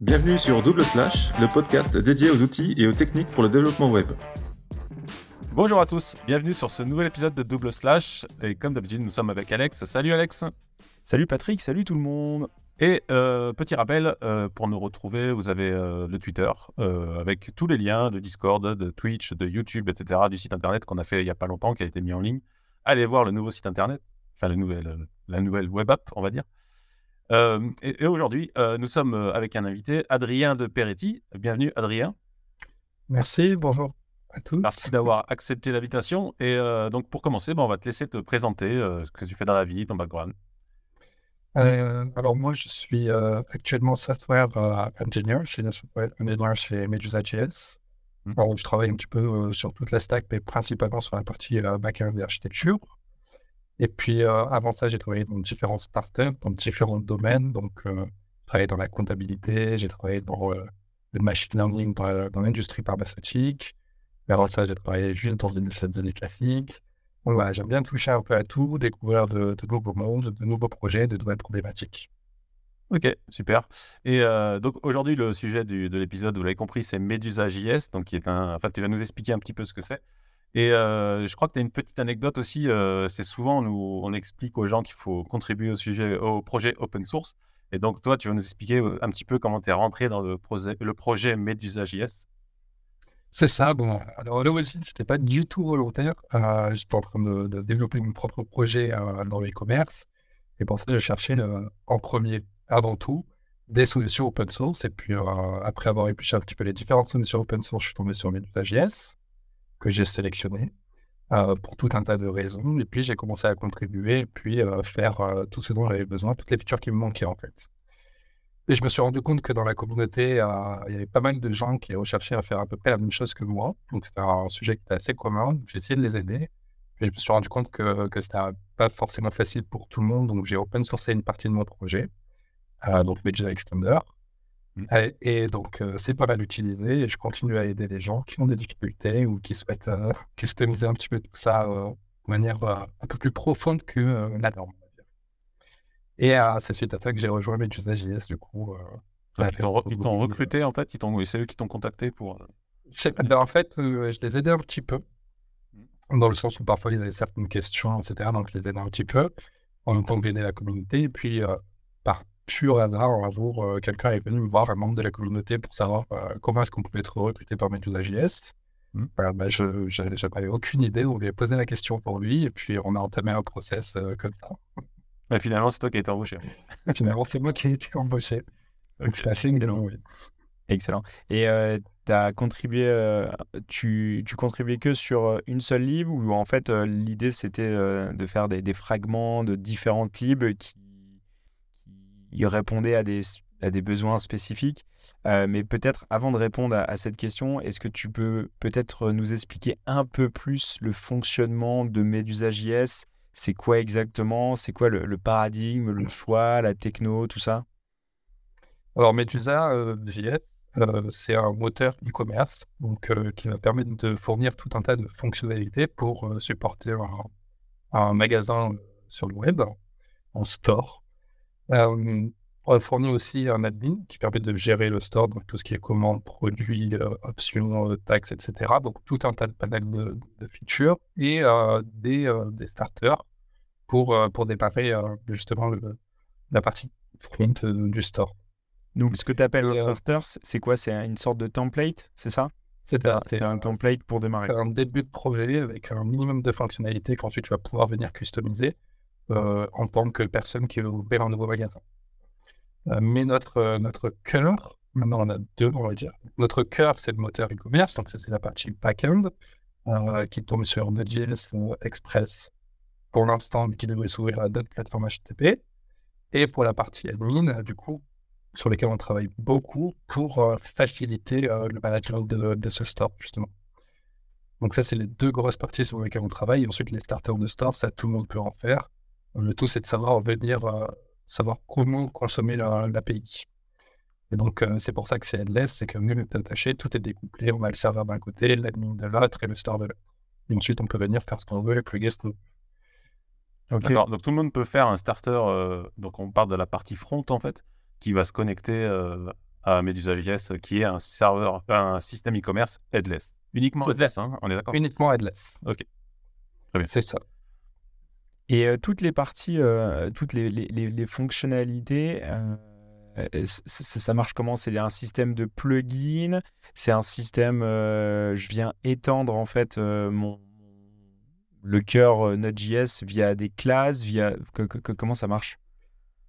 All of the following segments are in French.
Bienvenue sur Double Slash, le podcast dédié aux outils et aux techniques pour le développement web. Bonjour à tous, bienvenue sur ce nouvel épisode de Double Slash. Et comme d'habitude, nous sommes avec Alex. Salut Alex. Salut Patrick, salut tout le monde. Et euh, petit rappel, euh, pour nous retrouver, vous avez euh, le Twitter avec tous les liens de Discord, de Twitch, de YouTube, etc., du site internet qu'on a fait il n'y a pas longtemps, qui a été mis en ligne. Allez voir le nouveau site internet, enfin la nouvelle, la nouvelle web app, on va dire. Et, et aujourd'hui, nous sommes avec un invité, Adrien de Peretti. Bienvenue Adrien. Merci, bonjour à tous. Merci d'avoir accepté l'invitation. Et donc pour commencer, ben, on va te laisser te présenter ce que tu fais dans la vie, ton background. Euh, alors moi, je suis actuellement software euh, engineer chez software engineer chez Medusa.js. Mmh. Alors, je travaille un petit peu sur toute la stack, mais principalement sur la partie backend et architecture. Et puis avant ça, j'ai travaillé dans différentes startups, dans différents domaines. Donc, j'ai travaillé dans la comptabilité, j'ai travaillé dans le machine learning dans, l'industrie pharmaceutique. Avant ça, j'ai travaillé juste dans une de classique j'aime bien toucher un peu à tout, découvrir de, nouveaux mondes, de nouveaux projets, de nouvelles problématiques. Ok, super. Et euh, donc aujourd'hui, le sujet de l'épisode, vous l'avez compris, c'est Medusa.js, donc qui est tu vas nous expliquer un petit peu ce que c'est. Et euh, je crois que tu as une petite anecdote aussi. Euh, c'est souvent, nous, on explique aux gens qu'il faut contribuer au sujet, au projet open source. Et donc, toi, tu vas nous expliquer un petit peu comment tu es rentré dans le, projet, le projet Medusa.js. C'est ça. Bon, alors là aussi, c'était pas du tout volontaire. Euh, j'étais en train de, développer mon propre projet euh, dans l'e-commerce. Et pour ça, je cherchais en premier, avant tout, des solutions open source. Et puis, euh, après avoir épluché un petit peu les différentes solutions open source, je suis tombé sur Medusa.js, que j'ai sélectionné pour tout un tas de raisons. Et puis, j'ai commencé à contribuer puis faire tout ce dont j'avais besoin, toutes les features qui me manquaient en fait. Et je me suis rendu compte que dans la communauté, euh, il y avait pas mal de gens qui recherchaient à faire à peu près la même chose que moi. Donc, c'était un sujet qui était assez commun. J'ai essayé de les aider. Et je me suis rendu compte que, que c'était pas forcément facile pour tout le monde. Donc, j'ai open sourcé une partie de mon projet, euh, donc Medusa Extender. Mmh. Et, donc, euh, c'est pas mal utilisé. Et je continue à aider les gens qui ont des difficultés ou qui souhaitent customiser un petit peu tout ça de manière un peu plus profonde que la norme. Et euh, c'est suite à ça que j'ai rejoint Medusa.js, du coup. Euh, ils t'ont recruté, en fait? C'est eux qui t'ont contacté pour... Euh, ben, en fait, je les aidais un petit peu, mmh. dans le sens où parfois ils avaient certaines questions, etc. Donc je les aidais un petit peu, en même temps que j'aidais la communauté. Et puis, pur hasard, un jour, quelqu'un est venu me voir, un membre de la communauté, pour savoir comment est-ce qu'on pouvait être recruté par Medusa.js. Mmh. Ben, je n'avais aucune idée, on lui a posé la question pour lui, et puis on a entamé un process comme ça. Mais finalement, c'est toi qui as été embauché. finalement, c'est moi qui ai été embauché. C'est excellent. Excellent. Et euh, as contribué, euh, tu, tu contribuais que sur euh, une seule lib ou en fait l'idée c'était de faire des, des, fragments de différentes libs qui, qui répondaient à des, à des besoins spécifiques. mais peut-être avant de répondre à, cette question, est-ce que tu peux peut-être nous expliquer un peu plus le fonctionnement de Medusa.js c'est quoi exactement? C'est quoi le, paradigme, le choix, la techno, tout ça? Alors, Medusa euh, euh, c'est un moteur e-commerce donc, euh, qui va permettre de fournir tout un tas de fonctionnalités pour euh, supporter un, magasin sur le web, en store. On va fournir aussi un admin qui permet de gérer le store, donc tout ce qui est commandes, produits, options, taxes, etc. Donc tout un tas de panels de, features et des, des starters pour, euh, pour démarrer euh, justement la partie front euh, du store. Donc, ce que tu appelles un starter, c'est quoi? C'est une sorte de template, c'est ça? C'est C'est un template pour démarrer. C'est un début de projet avec un minimum de fonctionnalités qu'ensuite tu vas pouvoir venir customiser en tant que personne qui veut ouvrir un nouveau magasin. mais notre, notre cœur, maintenant on a deux, on va dire. Notre cœur, c'est le moteur e-commerce, donc c'est la partie back-end qui tombe sur Node.js Express pour l'instant, mais qui devrait s'ouvrir à d'autres plateformes HTTP. Et pour la partie admin, du coup, sur lesquelles on travaille beaucoup pour euh, faciliter euh, le management de, ce store, justement. Donc ça, c'est les deux grosses parties sur lesquelles on travaille. Et ensuite, les starters de store, ça, tout le monde peut en faire. Le tout, c'est de savoir venir, euh, savoir comment consommer l'API. Et donc, c'est pour ça que c'est headless, c'est que nous, est attaché, tout est découplé. On a le serveur d'un côté, l'admin de l'autre et le store de l'autre. Et ensuite, on peut venir faire ce qu'on veut, plugger ce qu'on veut. D'accord. Donc tout le monde peut faire un starter. Euh, donc on parle de la partie front en fait, qui va se connecter euh, à Medusa.js, qui est un serveur, un système e-commerce headless. Uniquement headless, hein, on est d'accord? Uniquement headless. Ok. Très bien. C'est ça. Et euh, toutes les parties, euh, toutes les, fonctionnalités, euh, ça, marche comment? C'est un système de plugin? C'est un système, je viens étendre en fait le cœur Node.js via des classes, via comment ça marche?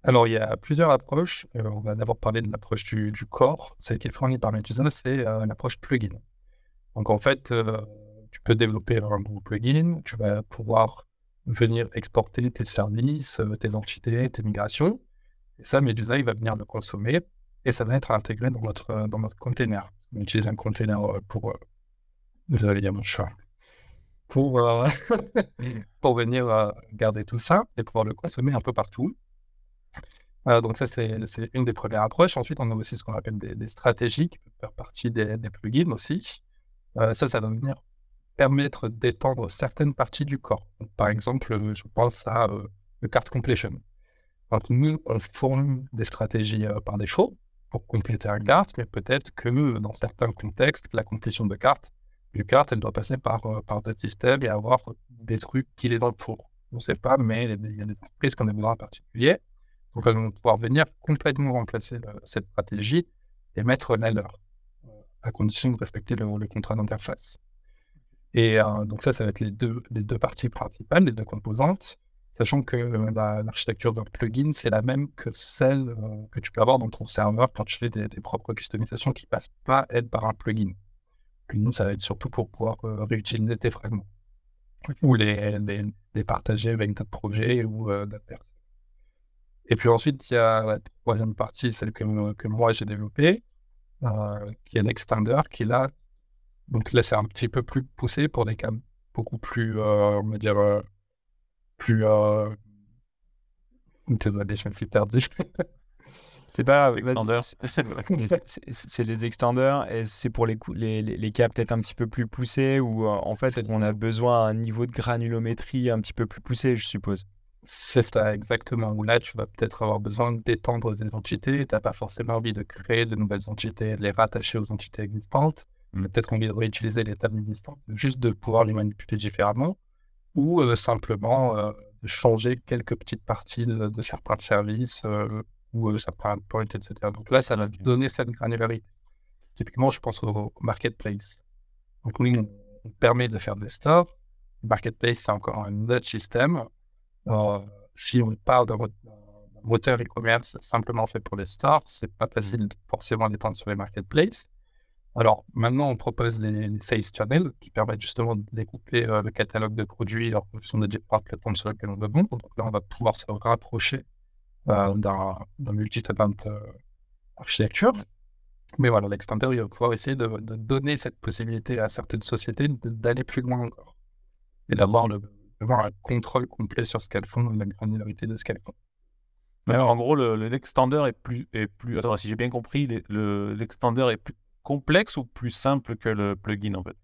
Alors, il y a plusieurs approches. on va d'abord parler de l'approche du, du, core, celle qui est fournie par Medusa, c'est l'approche plugin. Donc, en fait, tu peux développer un nouveau plugin, tu vas pouvoir venir exporter tes services, euh, tes entités, tes migrations. Et ça, Medusa, il va venir le consommer et ça va être intégré dans notre, euh, dans notre container. On utilise un container euh, pour. Désolé, il y mon chat. Pour, pour venir garder tout ça et pouvoir le consommer un peu partout. donc, ça, c'est une des premières approches. Ensuite, on a aussi ce qu'on appelle des, stratégies qui peuvent faire partie des, des plugins aussi. ça, ça va venir permettre d'étendre certaines parties du corps. par exemple, euh, je pense à euh, le card completion. Donc, nous, on fournit des stratégies euh, par défaut pour compléter un carte, mais peut-être que dans certains contextes, la complétion de carte, du carte, elle doit passer par, par d'autres systèmes et avoir des trucs qui les pour. On ne sait pas, mais il y a des entreprises qui ont des besoins particuliers. Donc, elles vont pouvoir venir complètement remplacer cette stratégie et mettre la leur, à condition de respecter le contrat d'interface. Et euh, donc ça, ça va être les deux, parties principales, les deux composantes, sachant que euh, l'architecture d'un plugin, c'est la même que celle euh, que tu peux avoir dans ton serveur quand tu fais des, propres customisations qui ne passent pas être par un plugin. Plugin, ça va être surtout pour pouvoir réutiliser tes fragments ou les, les, partager avec d'autres projets ou d'autres personnes. Et puis ensuite, il y a la troisième partie, celle que, que moi j'ai développée, qui est l'extender, qui là donc là, c'est un petit peu plus poussé pour des cas beaucoup plus, euh, on va dire, euh, plus. Euh... Désolé, je me suis perdu. C'est pas c'est les extenders et c'est pour les, les, les, cas peut-être un petit peu plus poussés où euh, en fait on a besoin d'un niveau de granulométrie un petit peu plus poussé, je suppose. C'est ça, exactement. Où là, tu vas peut-être avoir besoin d'étendre des entités. Tu n'as pas forcément envie de créer de nouvelles entités, de les rattacher aux entités existantes peut-être envie de réutiliser les tables existantes, juste de pouvoir les manipuler différemment, ou euh, simplement euh, changer quelques petites parties de, certains services euh, ou certains points, etc. Donc là, ça va donner cette granularité. Typiquement, je pense au marketplace. Donc oui, on, permet de faire des stores. Le marketplace, c'est encore un autre système. si on parle d'un moteur e-commerce simplement fait pour les stores, c'est pas facile forcément d'étendre sur les marketplaces. Alors maintenant, on propose les, sales channels qui permettent justement de découper euh, le catalogue de produits en fonction des différentes plateformes sur lesquelles on veut vendre. Donc là, on va pouvoir se rapprocher euh, d'un multi-tenant euh, architecture. Mais voilà, l'extender, il va pouvoir essayer de, donner cette possibilité à certaines sociétés d'aller plus loin encore et d'avoir un contrôle complet sur ce qu'elles font, la granularité de ce qu'elles font. Alors, en gros, l'extender est plus. Attends, si j'ai bien compris, l'extender est plus complexe ou plus simple que le plugin en fait?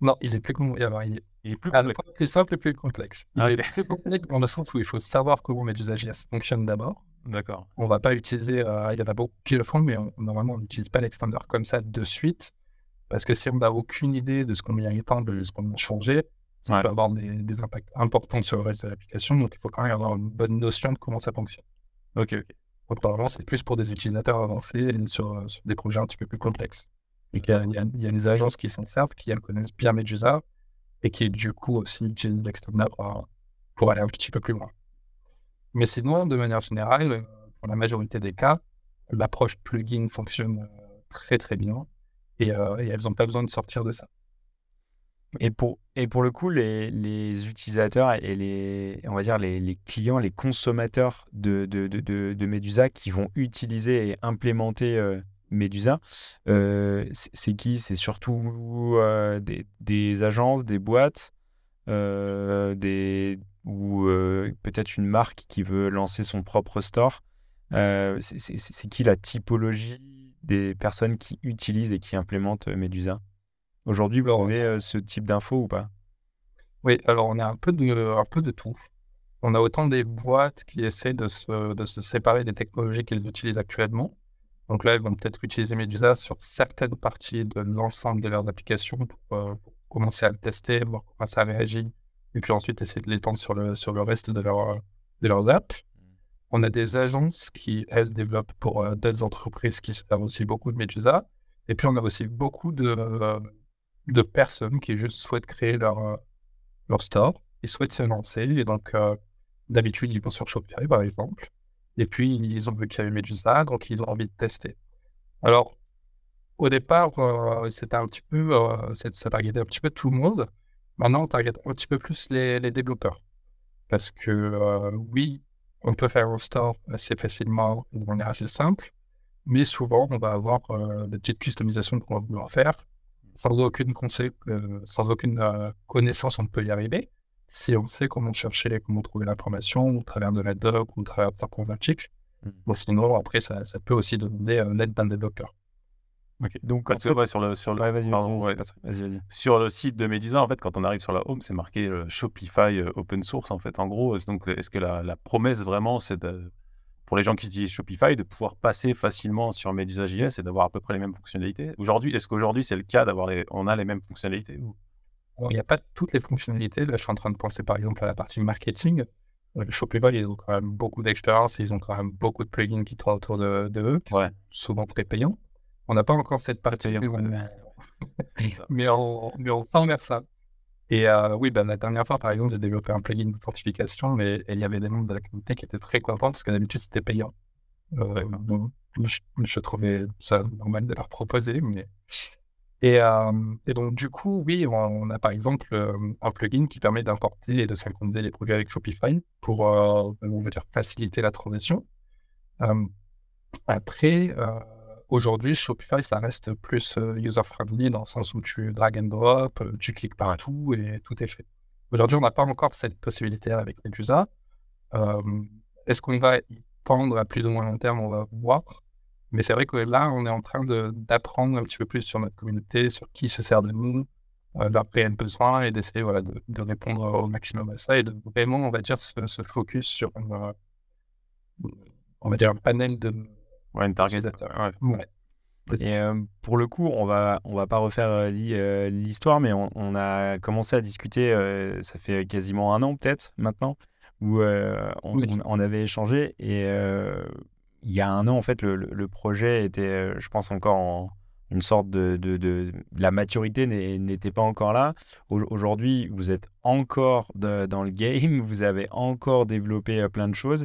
Non, il est plus, il il est plus complexe. plus simple et plus complexe. Il ah, est plus complexe dans le sens où il faut savoir comment Medusa.js fonctionne d'abord. D'accord. On va pas utiliser, euh, il y en a beaucoup qui le font, mais normalement on n'utilise pas l'extender comme ça de suite. Parce que si on n'a aucune idée de ce qu'on vient étendre, de ce qu'on vient changer, ça peut avoir des, impacts importants sur le reste de l'application. Donc il faut quand même avoir une bonne notion de comment ça fonctionne. Ok, ok. C'est plus pour des utilisateurs avancés sur, sur des projets un petit peu plus complexes. Il y, a, il, y a, des agences qui s'en servent, qui connaissent bien Medusa et qui, du coup, aussi utilisent l'extender pour, aller un petit peu plus loin. Mais sinon, de manière générale, pour la majorité des cas, l'approche plugin fonctionne euh, très très bien et, euh, elles n'ont pas besoin de sortir de ça. Et pour, et pour le coup, les, les utilisateurs et les, on va dire les, clients, les consommateurs de, de, de, de, Medusa qui vont utiliser et implémenter euh, Medusa, euh, c'est qui? C'est surtout euh, des, agences, des boîtes, euh, des, ou peut-être une marque qui veut lancer son propre store? c'est qui la typologie des personnes qui utilisent et qui implémentent Medusa Aujourd'hui, vous avez ce type d'infos ou pas? Oui, alors on a un peu, de, un peu de tout. On a autant des boîtes qui essaient de se, de se séparer des technologies qu'elles utilisent actuellement Donc là, ils vont peut-être utiliser Medusa sur certaines parties de l'ensemble de leurs applications pour, commencer à le tester, voir comment ça réagit, et puis ensuite essayer de l'étendre sur le, sur le reste de, leur, de leurs apps. On a des agences qui, elles, développent pour d'autres entreprises qui servent aussi beaucoup de Medusa. Et puis, on a aussi beaucoup de, de personnes qui juste souhaitent créer leur, leur store, ils souhaitent se lancer. Et donc, d'habitude, ils vont sur Shopify, par exemple. Et puis, ils ont vu qu'il y avait Medusa, donc ils ont envie de tester. Alors, au départ, c'était un petit peu, ça targetait un petit peu tout le monde. Maintenant, on target un petit peu plus les, développeurs. Parce que, oui, on peut faire un store assez facilement de manière assez simple, mais souvent, on va avoir euh, des petites customisations qu'on va vouloir faire. Sans aucune, euh, sans aucune euh, connaissance, on peut y arriver. Si on sait comment chercher, comment trouver l'information, au travers de la doc ou au travers de certains articles. Mmh. Bon, sinon, après, ça, ça peut aussi demander l'aide d'un développeur. Donc, Parce que, sur, le, sur, le, sur le site de Medusa, en fait, quand on arrive sur la home, c'est marqué Shopify open source, en fait, en gros. Donc, est-ce que la, la promesse vraiment, c'est pour les gens qui utilisent Shopify, de pouvoir passer facilement sur Medusa.js et d'avoir à peu près les mêmes fonctionnalités? Aujourd'hui, est-ce qu'aujourd'hui c'est le cas d'avoir les... on a les mêmes fonctionnalités Il n'y a pas toutes les fonctionnalités. Là, je suis en train de penser par exemple à la partie marketing. Euh, Shopify, ils ont quand même beaucoup d'expérience, ils ont quand même beaucoup de plugins qui tournent autour de, eux, qui sont souvent très payants. On n'a pas encore cette partie, mais, mais, on, mais on tend vers ça. Et euh, oui, ben, la dernière fois, par exemple, j'ai développé un plugin de fortification, mais il y avait des membres de la communauté qui étaient très contents parce que d'habitude, c'était payant. Euh, je, trouvais ça normal de leur proposer. Mais... Et, donc, du coup, oui, on, a par exemple un plugin qui permet d'importer et de synchroniser les produits avec Shopify pour, on va dire, faciliter la transition. après, Aujourd'hui, Shopify, ça reste plus user-friendly dans le sens où tu drag and drop, tu cliques partout et tout est fait. Aujourd'hui, on n'a pas encore cette possibilité avec Medusa. Euh, Est-ce qu'on va y tendre à plus ou moins long terme? On va voir. Mais c'est vrai que là, on est en train d'apprendre un petit peu plus sur notre communauté, sur qui se sert de nous, euh, leurs réels besoins et d'essayer voilà, de, de, répondre au maximum à ça et de vraiment, on va dire, se, focus sur on va dire, un panel de Ouais, une target. Ouais. Et euh, pour le coup, on va on va pas refaire euh, euh, l'histoire, mais on, a commencé à discuter. ça fait quasiment un an peut-être maintenant où on, avait échangé et il y a un an en fait le, projet était, je pense encore en une sorte de, la maturité n'était pas encore là. Aujourd'hui, vous êtes encore dans le game, vous avez encore développé plein de choses.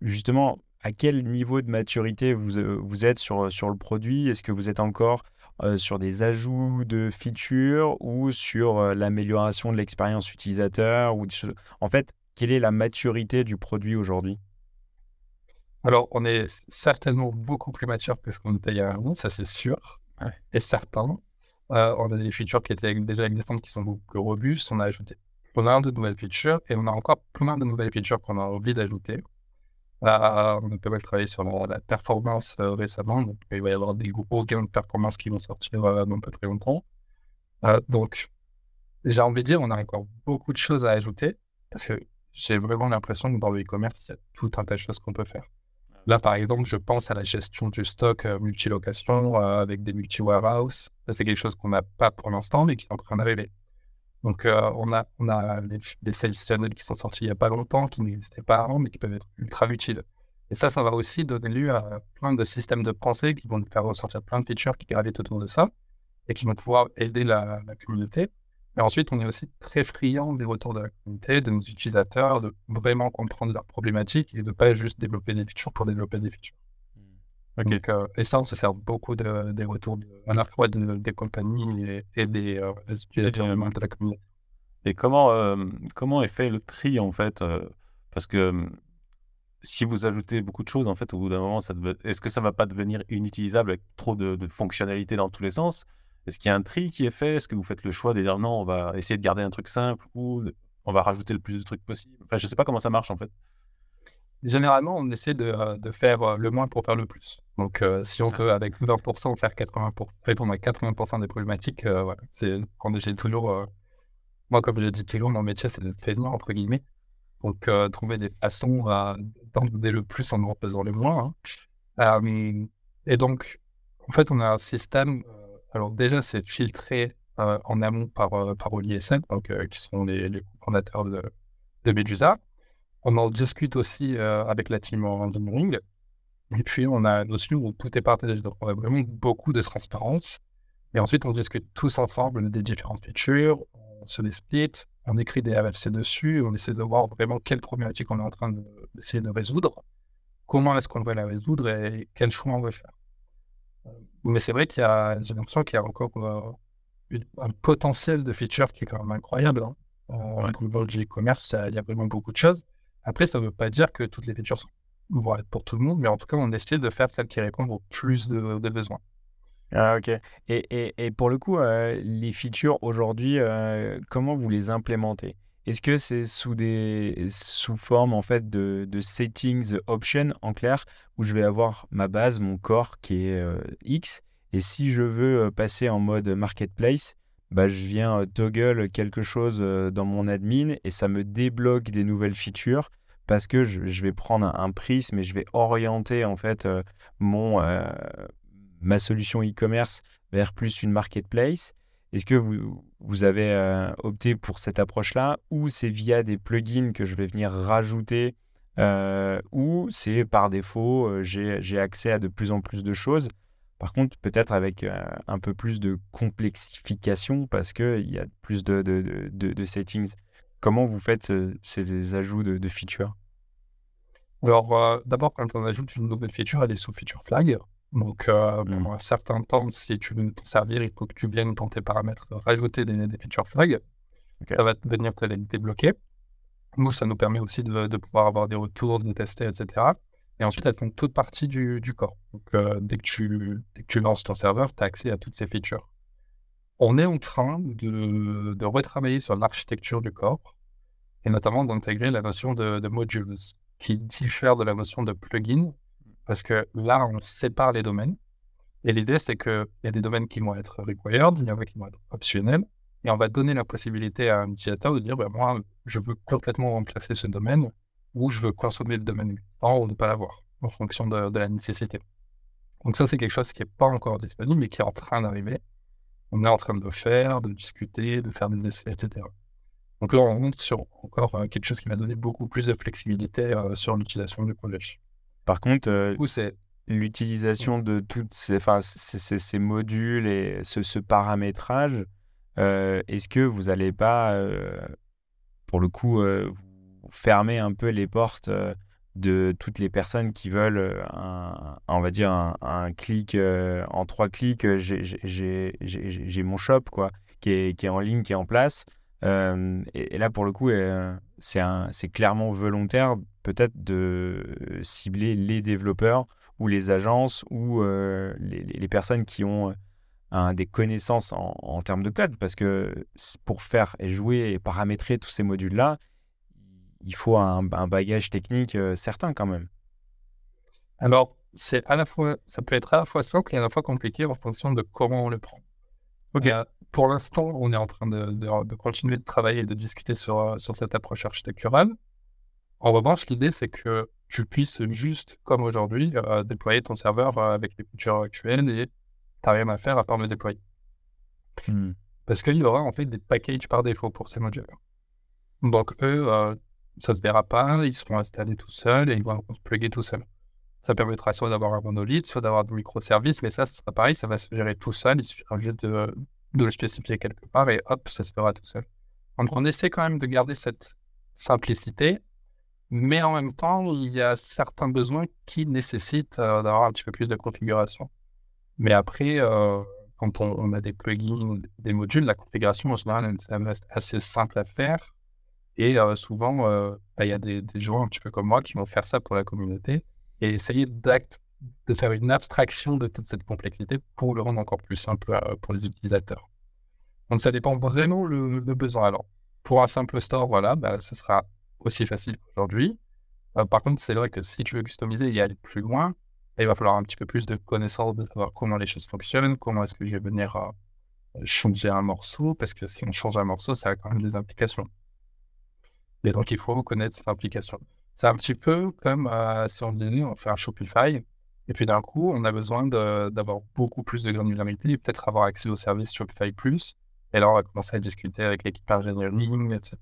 justement, à quel niveau de maturité vous, euh, êtes sur, sur le produit? Est-ce que vous êtes encore euh, sur des ajouts de features ou sur euh, l'amélioration de l'expérience utilisateur ou En fait, quelle est la maturité du produit aujourd'hui? Alors, on est certainement beaucoup plus mature que ce qu'on était il y a un an, ça c'est sûr, et certain. on a des features qui étaient déjà existantes qui sont beaucoup plus robustes. On a ajouté plein de nouvelles features et on a encore plein de nouvelles features qu'on a envie d'ajouter. Bah, on a pas mal travaillé sur la, performance euh, récemment. Donc, il va y avoir des gros gains de performance qui vont sortir euh, dans pas très longtemps. Euh, donc, j'ai envie de dire, on a encore beaucoup de choses à ajouter parce que j'ai vraiment l'impression que dans le e-commerce, il y a tout un tas de choses qu'on peut faire. Là, par exemple, je pense à la gestion du stock multilocation avec des multi-warehouse. Ça, c'est quelque chose qu'on n'a pas pour l'instant, mais qui est en train d'arriver. Donc, euh, on a, on a les, sales channels qui sont sortis il n'y a pas longtemps, qui n'existaient pas avant, mais qui peuvent être ultra utiles. Et ça, ça va aussi donner lieu à plein de systèmes de pensée qui vont nous faire ressortir plein de features qui gravitent autour de ça et qui vont pouvoir aider la, communauté. Mais ensuite, on est aussi très friand des retours de la communauté, de nos utilisateurs, de vraiment comprendre leurs problématiques et de ne pas juste développer des features pour développer des features. Euh, et ça, on se sert beaucoup des retours à la fois des compagnies et, des, euh, utilisateurs de la communauté. Et comment, euh, comment est fait le tri en fait Parce que si vous ajoutez beaucoup de choses, en fait, au bout d'un moment, est-ce que ça ne va pas devenir inutilisable avec trop de, fonctionnalités dans tous les sens? Est-ce qu'il y a un tri qui est fait? Est-ce que vous faites le choix de dire non, on va essayer de garder un truc simple ou on va rajouter le plus de trucs possible? Enfin, je ne sais pas comment ça marche en fait généralement, on essaie de, euh, de, faire euh, le moins pour faire le plus. Donc, euh, si on peut, avec 20%, faire 80%, répondre à 80% des problématiques, voilà. C'est quand j'ai toujours. moi, comme je dis toujours, mon métier, c'est de faire entre guillemets. Donc, trouver des façons d'en donner le plus en en faisant le moins. et donc, en fait, on a un système. Alors, déjà, c'est filtré en amont par, par OliSN, donc, qui sont les, fondateurs de, de Medusa. On en discute aussi avec la team engineering. Et puis, on a une notion où tout est partagé. Donc, on a vraiment beaucoup de transparence. Et ensuite, on discute tous ensemble des différentes features, on se les on écrit des AVC dessus, on essaie de voir vraiment quelle problématique on est en train d'essayer de, résoudre, comment est-ce qu'on va la résoudre et quel choix on veut faire. Mais c'est vrai qu'il y a, j'ai l'impression qu'il y a encore euh, un potentiel de features qui est quand même incroyable. Hein. Euh, dans le monde du e-commerce, il y, a vraiment beaucoup de choses. Après, ça ne veut pas dire que toutes les features sont, vont être pour tout le monde, mais en tout cas, on essaie de faire celles qui répondent au plus de besoins. Ah, ok. Et, et, et, pour le coup, euh, les features aujourd'hui, euh, comment vous les implémentez? Est-ce que c'est sous des sous forme en fait de, de settings option en clair où je vais avoir ma base, mon corps qui est euh, X et si je veux passer en mode marketplace, bah, je viens toggle quelque chose dans mon admin et ça me débloque des nouvelles features parce que je, je vais prendre un, un, prisme et je vais orienter en fait mon ma solution e-commerce vers plus une marketplace Est-ce que vous, vous avez euh, opté pour cette approche-là ou c'est via des plugins que je vais venir rajouter euh, ou c'est par défaut, euh, j'ai accès à de plus en plus de choses? Par contre, peut-être avec un peu plus de complexification parce qu'il y a plus de, de, de, settings. Comment vous faites ces ajouts de, features? Alors, d'abord, quand on ajoute une nouvelle feature, elle est sous feature flag. Donc, euh, mmh. pour un certain temps, si tu veux t'en servir, il faut que tu viennes dans tes paramètres rajouter des, des feature flags. Ça va venir te les débloquer. Nous, ça nous permet aussi de, pouvoir avoir des retours, de tester, etc. Et ensuite, elles font toute partie du, corps. Donc, euh, dès, que tu, dès que tu lances ton serveur, tu as accès à toutes ces features. On est en train de, de retravailler sur l'architecture du corps et notamment d'intégrer la notion de, de modules qui diffère de la notion de plugin parce que là, on sépare les domaines. Et l'idée, c'est qu'il y a des domaines qui vont être required, il y en a qui vont être optionnels. Et on va donner la possibilité à un utilisateur de dire, ben, moi, je veux complètement remplacer ce domaine ou je veux consommer le domaine existant ou ne pas l'avoir en fonction de, la nécessité. Donc ça, c'est quelque chose qui n'est pas encore disponible, mais qui est en train d'arriver. On est en train de le faire, de discuter, de faire des essais, etc. Donc là, on monte sur encore euh, quelque chose qui va donner beaucoup plus de flexibilité euh, sur l'utilisation du projet. Par contre, euh, l'utilisation de toutes ces, ces, ces, modules et ce, paramétrage, euh, est-ce que vous n'allez pas, euh, pour le coup, fermer un peu les portes de toutes les personnes qui veulent, un, on va dire, un, clic, en trois clics, j'ai mon shop quoi, qui est, qui est en ligne, qui est en place. et, là, pour le coup, c'est clairement volontaire peut-être de cibler les développeurs ou les agences ou euh, les, personnes qui ont euh, des connaissances en, termes de code. Parce que pour faire et jouer et paramétrer tous ces modules-là, il faut un, bagage technique euh, certain quand même. Alors, c'est à la fois, ça peut être à la fois simple et à la fois compliqué en fonction de comment on le prend. Ok. pour l'instant, on est en train de, de, continuer de travailler et de discuter sur, sur cette approche architecturale. En revanche, l'idée, c'est que tu puisses juste, comme aujourd'hui, euh, déployer ton serveur euh, avec les features actuelles et tu n'as rien à faire à part le déployer. Mmh. Parce qu'il y aura en fait des packages par défaut pour ces modules. Donc eux, euh, ça ne se verra pas, ils seront installés tout seuls et ils vont se plugger tout seuls. Ça permettra soit d'avoir un monolithe, soit d'avoir des microservices, mais ça, ce sera pareil, ça va se gérer tout seul, il suffira juste de, de le spécifier quelque part et hop, ça se fera tout seul. Donc on essaie quand même de garder cette simplicité mais en même temps, il y a certains besoins qui nécessitent euh, d'avoir un petit peu plus de configuration. Mais après, euh, quand on, a des plugins, des modules, la configuration, en général, reste assez simple à faire. Et euh, souvent, bah, il y a des, gens un petit peu comme moi qui vont faire ça pour la communauté et essayer de faire une abstraction de toute cette complexité pour le rendre encore plus simple pour les utilisateurs. Donc ça dépend vraiment le, le besoin. Alors, pour un simple store, voilà, bah, ce sera aussi facile qu'aujourd'hui. Euh, par contre, c'est vrai que si tu veux customiser et aller plus loin, il va falloir un petit peu plus de connaissances de savoir comment les choses fonctionnent, comment est-ce que je vais venir euh, changer un morceau, parce que si on change un morceau, ça a quand même des implications. Et donc, il faut connaître ces implications. C'est un petit peu comme euh, si on on fait un Shopify. Et puis d'un coup, on a besoin d'avoir beaucoup plus de granularité peut-être avoir accès aux services Shopify Plus. Et là, on va commencer à discuter avec l'équipe ingénierie, etc.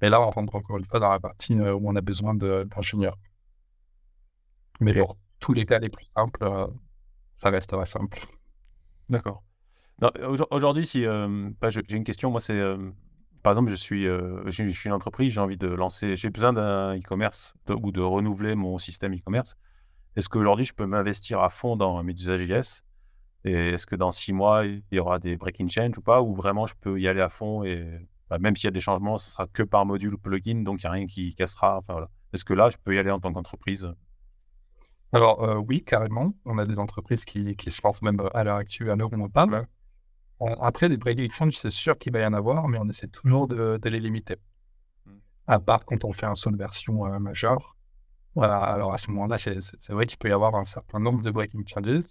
Mais là, on rentre encore une fois dans la partie euh, où on a besoin d'ingénieurs. Mais pour tous les cas les plus simples, euh, ça restera simple. D'accord. Aujourd'hui, si euh, bah, j'ai une question, moi, c'est par exemple, je suis, je suis une entreprise, j'ai envie de lancer, j'ai besoin d'un e-commerce ou de renouveler mon système e-commerce. Est-ce qu'aujourd'hui, je peux m'investir à fond dans Medusa.js Et est-ce que dans six mois, il y aura des breaking change ou pas? Ou vraiment, je peux y aller à fond et bah, même s'il y a des changements, ce sera que par module ou plugin, donc il n'y a rien qui cassera. Enfin, voilà. Est-ce que là, je peux y aller en tant qu'entreprise? Alors, euh, oui, carrément. On a des entreprises qui, qui se lancent même à l'heure actuelle, à l'heure où on parle. Après, des breaking change, c'est sûr qu'il va y en avoir, mais on essaie toujours de, les limiter. Hmm. À part quand on fait un saut de version euh, majeure. Voilà, alors à ce moment-là, c'est vrai qu'il peut y avoir un certain nombre de breaking changes.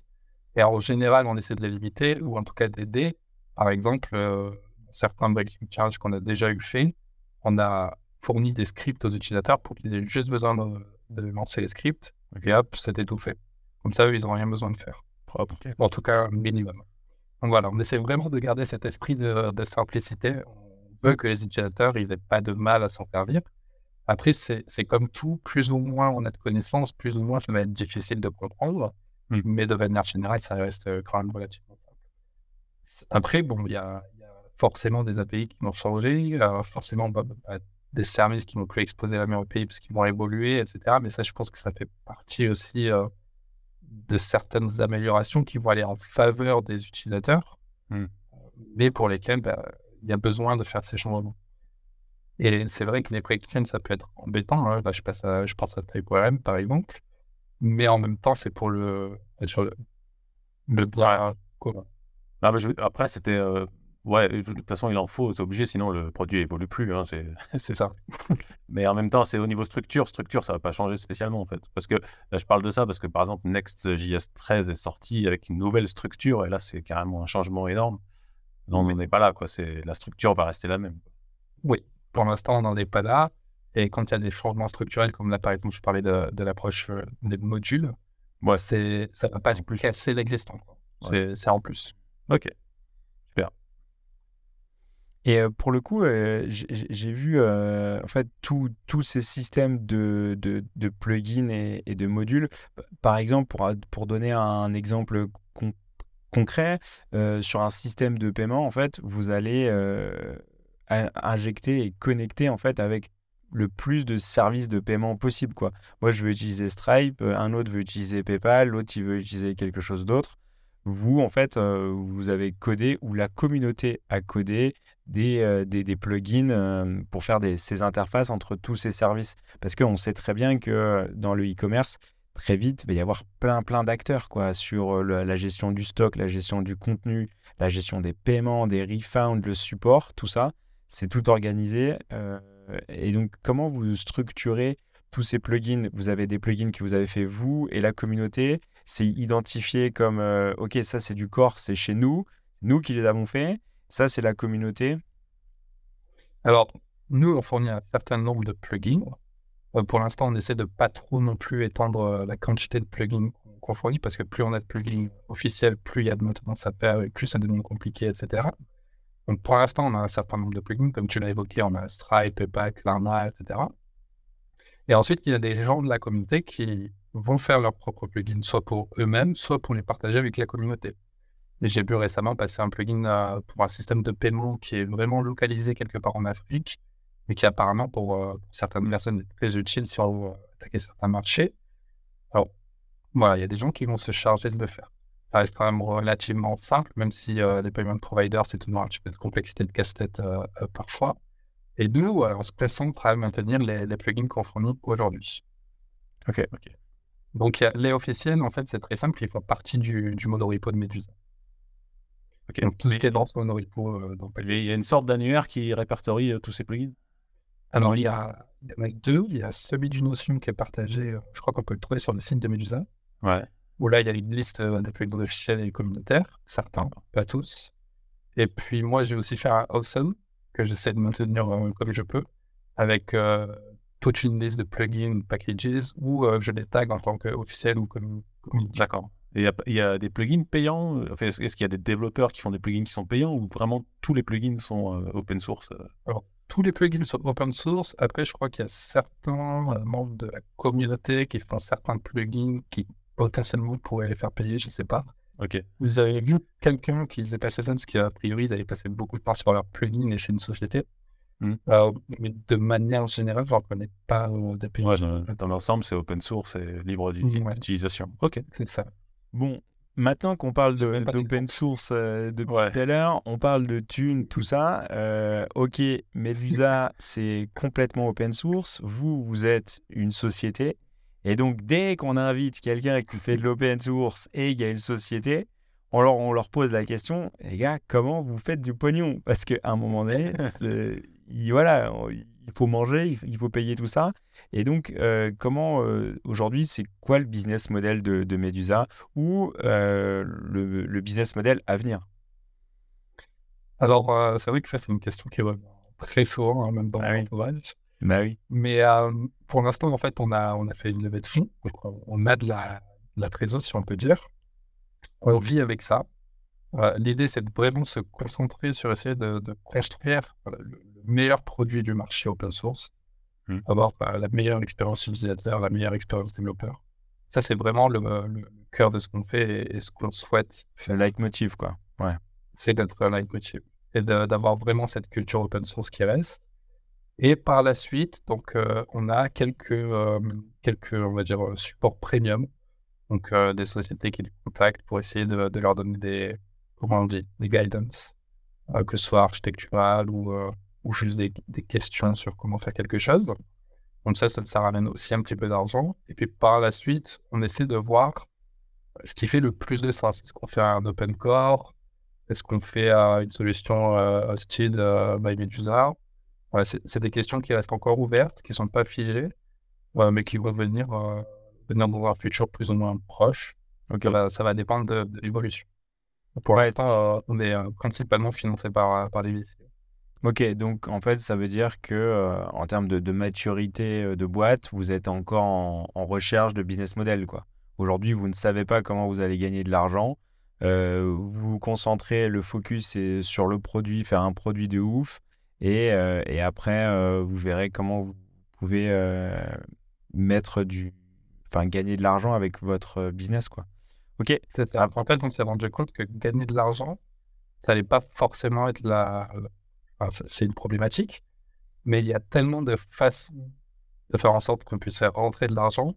Et en général, on essaie de les limiter, ou en tout cas d'aider. Par exemple, euh, certains breaking charges qu'on a déjà eu fait, on a fourni des scripts aux utilisateurs pour qu'ils aient juste besoin de, lancer les scripts, et hop, c'était tout fait. Comme ça, eux, ils n'ont rien besoin de faire. Propre. En tout cas, minimum. Donc voilà, on essaie vraiment de garder cet esprit de, simplicité. On veut que les utilisateurs n'aient pas de mal à s'en servir. Après, c'est comme tout, plus ou moins on a de connaissances, plus ou moins ça va être difficile de comprendre. Mmh. Mais de manière générale, ça reste quand même relativement simple. Après, bon, il y a, forcément des API qui vont changer, euh, forcément bah, bah, des services qui vont plus exposer la même API parce qu'ils vont évoluer, etc. Mais ça, je pense que ça fait partie aussi euh, de certaines améliorations qui vont aller en faveur des utilisateurs, mmh. mais pour lesquelles bah, il y a besoin de faire ces changements. Et c'est vrai que les prédictions, ça peut être embêtant. Hein. Là, je, passe à, je pense à TypeORM, par exemple. Mais en même temps, c'est pour le, sur le, le bien commun. après, c'était euh, Ouais, de toute façon, il en faut, c'est obligé, sinon le produit évolue plus. Hein, c'est ça. Mais en même temps, c'est au niveau structure. Structure, ça va pas changer spécialement, en fait. Parce que là, je parle de ça parce que, par exemple, Next.js 13 est sorti avec une nouvelle structure et là, c'est carrément un changement énorme. Non, on n'est pas là, quoi. La structure va rester la même. Oui, pour l'instant, on n'en est pas là. Et quand il y a des changements structurels, comme là, par exemple, je parlais de, de l'approche euh, des modules, ouais. ça ne va pas plus casser l'existant. C'est en plus. Ok. Et pour le coup, j'ai vu en fait tous ces systèmes de, plugins et, de modules. Par exemple, pour, donner un exemple concret, sur un système de paiement, en fait, vous allez injecter et connecter en fait avec le plus de services de paiement possible. Moi, je veux utiliser Stripe, un autre veut utiliser PayPal, l'autre, il veut utiliser quelque chose d'autre vous, en fait, vous avez codé ou la communauté a codé des, des, plugins pour faire ces interfaces entre tous ces services. Parce qu'on sait très bien que dans le e-commerce, très vite, il va y avoir plein, plein d'acteurs quoi, sur la gestion du stock, la gestion du contenu, la gestion des paiements, des refunds, le support, tout ça. C'est tout organisé. et donc, comment vous structurez tous ces plugins? Vous avez des plugins que vous avez fait vous et la communauté c'est identifié comme euh, ok ça c'est du corps c'est chez nous nous qui les avons fait ça c'est la communauté. Alors nous on fournit un certain nombre de plugins. Euh, pour l'instant on essaie de pas trop non plus étendre euh, la quantité de plugins qu'on fournit parce que plus on a de plugins officiels plus il y a de maintenance à faire et plus ça devient compliqué etc donc pour l'instant on a un certain nombre de plugins. Comme tu l'as évoqué on a Stripe, Paypal, Klarna etc et ensuite il y a des gens de la communauté qui vont faire leurs propres plugins, soit pour eux-mêmes, soit pour les partager avec la communauté. J'ai pu récemment passer un plugin euh, pour un système de paiement qui est vraiment localisé quelque part en Afrique, mais qui apparemment pour, euh, certaines personnes est très utile si on veut attaquer certains marchés. Alors, voilà, il y a des gens qui vont se charger de le faire. Ça reste quand même relativement simple, même si euh, les payment providers, c'est toujours un petit peu de complexité de casse-tête parfois. Et nous, on se concentre à maintenir les, les plugins qu'on fournit aujourd'hui. Ok, ok. Donc, les officiels, en fait, c'est très simple, ils font partie du, du monorepo de Medusa. Donc, tout ce qui est dans ce monorepo. Euh, il y a une sorte d'annuaire qui répertorie euh, tous ces plugins? Alors, il y, a, en a deux. Il y a celui du Notion qui est partagé, euh, je crois qu'on peut le trouver sur le site de Medusa. Ouais. Où là, il y a une liste des plugins officiels et communautaires, certains, pas tous. Et puis, moi, j'ai aussi fait un Awesome que j'essaie de maintenir comme je peux, avec toute une liste de plugins, packages, ou je les tag en tant qu'officiel ou comme D'accord. Il y, a des plugins payants enfin, Est-ce qu'il y a des développeurs qui font des plugins qui sont payants ou vraiment tous les plugins sont open source Alors, tous les plugins sont open source. Après, je crois qu'il y a certains membres de la communauté qui font certains plugins qui potentiellement pourraient les faire payer, je ne sais pas. Ok. Vous avez vu quelqu'un qui faisait passer ça? Parce qu'à priori, ils avaient passé beaucoup de temps sur leur plugin et chez une société. Euh, mais de manière générale, je ne reconnais pas euh, des Ouais, dans, l'ensemble, c'est open source et libre d'utilisation. Ok. C'est ça. Bon, maintenant qu'on parle d'open source euh, depuis tout à l'heure, on parle de thunes, tout ça. ok, Medusa, c'est complètement open source. Vous, vous êtes une société. Et donc, dès qu'on invite quelqu'un qui fait de l'open source et il y a une société, on leur, on leur pose la question, les gars, comment vous faites du pognon? Parce qu'à un moment donné, voilà, il faut manger, il faut payer tout ça. Et donc, euh, comment euh, aujourd'hui, c'est quoi le business model de, Medusa ou euh, le, business model à venir? Alors, c'est vrai que ça, c'est une question qui est très souvent, hein, même dans ah. Bah oui. Mais pour l'instant, en fait, on a, on a fait une levée de fonds. on a de la, de la trésor, si on peut dire. On vit avec ça. L'idée, c'est de vraiment se concentrer sur essayer de, construire le, meilleur produit du marché open source, mmh. avoir bah, la meilleure expérience utilisateur, la meilleure expérience développeur. Ça, c'est vraiment le, cœur de ce qu'on fait et, ce qu'on souhaite. C'est le leitmotiv, quoi. Ouais. C'est d'être un leitmotiv et d'avoir vraiment cette culture open source qui reste. Et par la suite, donc, euh, on a quelques, euh, quelques, on va dire, euh, supports premium. Donc, des sociétés qui nous contactent pour essayer de, leur donner des, comment on dit, des guidance, que ce soit architectural ou, ou juste des, questions sur comment faire quelque chose. Donc ça, ça, ramène aussi un petit peu d'argent. Et puis par la suite, on essaie de voir ce qui fait le plus de sens. Est-ce qu'on fait un open core? Est-ce qu'on fait une solution euh, hosted by Medusa? C'est des questions qui restent encore ouvertes, qui ne sont pas figées, mais qui vont venir, venir dans un futur plus ou moins proche. Donc ça va dépendre de, l'évolution. Pour l'instant, on est principalement financé par, par les VC. Ok, donc en fait, ça veut dire que euh, en termes de, maturité euh, de boîte, vous êtes encore en, recherche de business model. quoi. Aujourd'hui, vous ne savez pas comment vous allez gagner de l'argent. Euh, vous vous concentrez, le focus est sur le produit, faire un produit de ouf. Et, et après, vous verrez comment vous pouvez mettre du. Enfin, gagner de l'argent avec votre business. quoi. Ok. En fait, on s'est rendu compte que gagner de l'argent, ça n'allait pas forcément être la c'est une problématique, mais il y a tellement de façons de faire en sorte qu'on puisse faire rentrer de l'argent